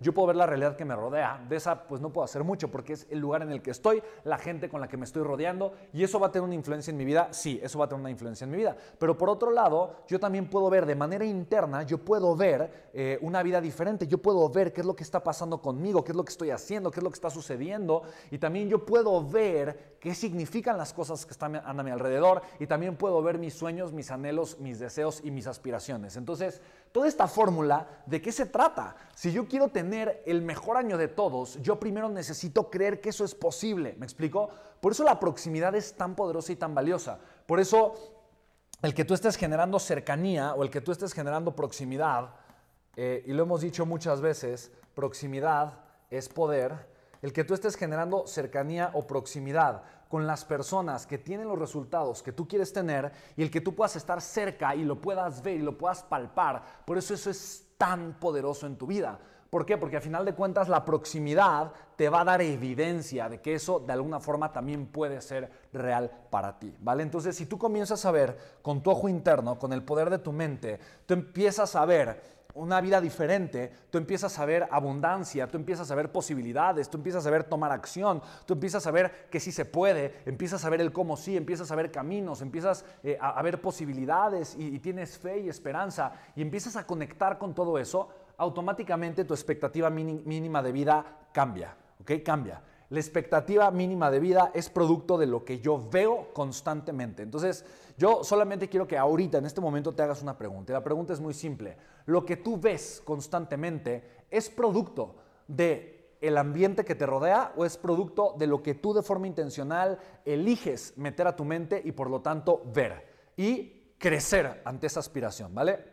yo puedo ver la realidad que me rodea. De esa pues no puedo hacer mucho porque es el lugar en el que estoy, la gente con la que me estoy rodeando y eso va a tener una influencia en mi vida. Sí, eso va a tener una influencia en mi vida. Pero por otro lado, yo también puedo ver de manera interna, yo puedo ver eh, una vida diferente, yo puedo ver qué es lo que está pasando conmigo, qué es lo que estoy haciendo, qué es lo que está sucediendo y también yo puedo ver qué significan las cosas que están a mi alrededor y también puedo ver mis sueños, mis anhelos, mis deseos y mis aspiraciones. Entonces, toda esta fórmula, ¿de qué se trata? Si yo quiero tener el mejor año de todos, yo primero necesito creer que eso es posible. ¿Me explico? Por eso la proximidad es tan poderosa y tan valiosa. Por eso el que tú estés generando cercanía o el que tú estés generando proximidad, eh, y lo hemos dicho muchas veces, proximidad es poder, el que tú estés generando cercanía o proximidad con las personas que tienen los resultados que tú quieres tener y el que tú puedas estar cerca y lo puedas ver y lo puedas palpar. Por eso eso es tan poderoso en tu vida. ¿Por qué? Porque a final de cuentas la proximidad te va a dar evidencia de que eso de alguna forma también puede ser real para ti, ¿vale? Entonces, si tú comienzas a ver con tu ojo interno, con el poder de tu mente, tú empiezas a ver una vida diferente, tú empiezas a ver abundancia, tú empiezas a ver posibilidades, tú empiezas a ver tomar acción, tú empiezas a ver que sí se puede, empiezas a ver el cómo sí, empiezas a ver caminos, empiezas eh, a, ver posibilidades y, tienes fe y esperanza y empiezas a conectar con todo eso, automáticamente tu expectativa mínima de vida cambia, ¿ok? Cambia. La expectativa mínima de vida es producto de lo que yo veo constantemente. Entonces, yo solamente quiero que ahorita, en este momento, te hagas una pregunta. Y la pregunta es muy simple. ¿Lo que tú ves constantemente es producto de el ambiente que te rodea o es producto de lo que tú de forma intencional eliges meter a tu mente y por lo tanto ver y crecer ante esa aspiración, ¿vale?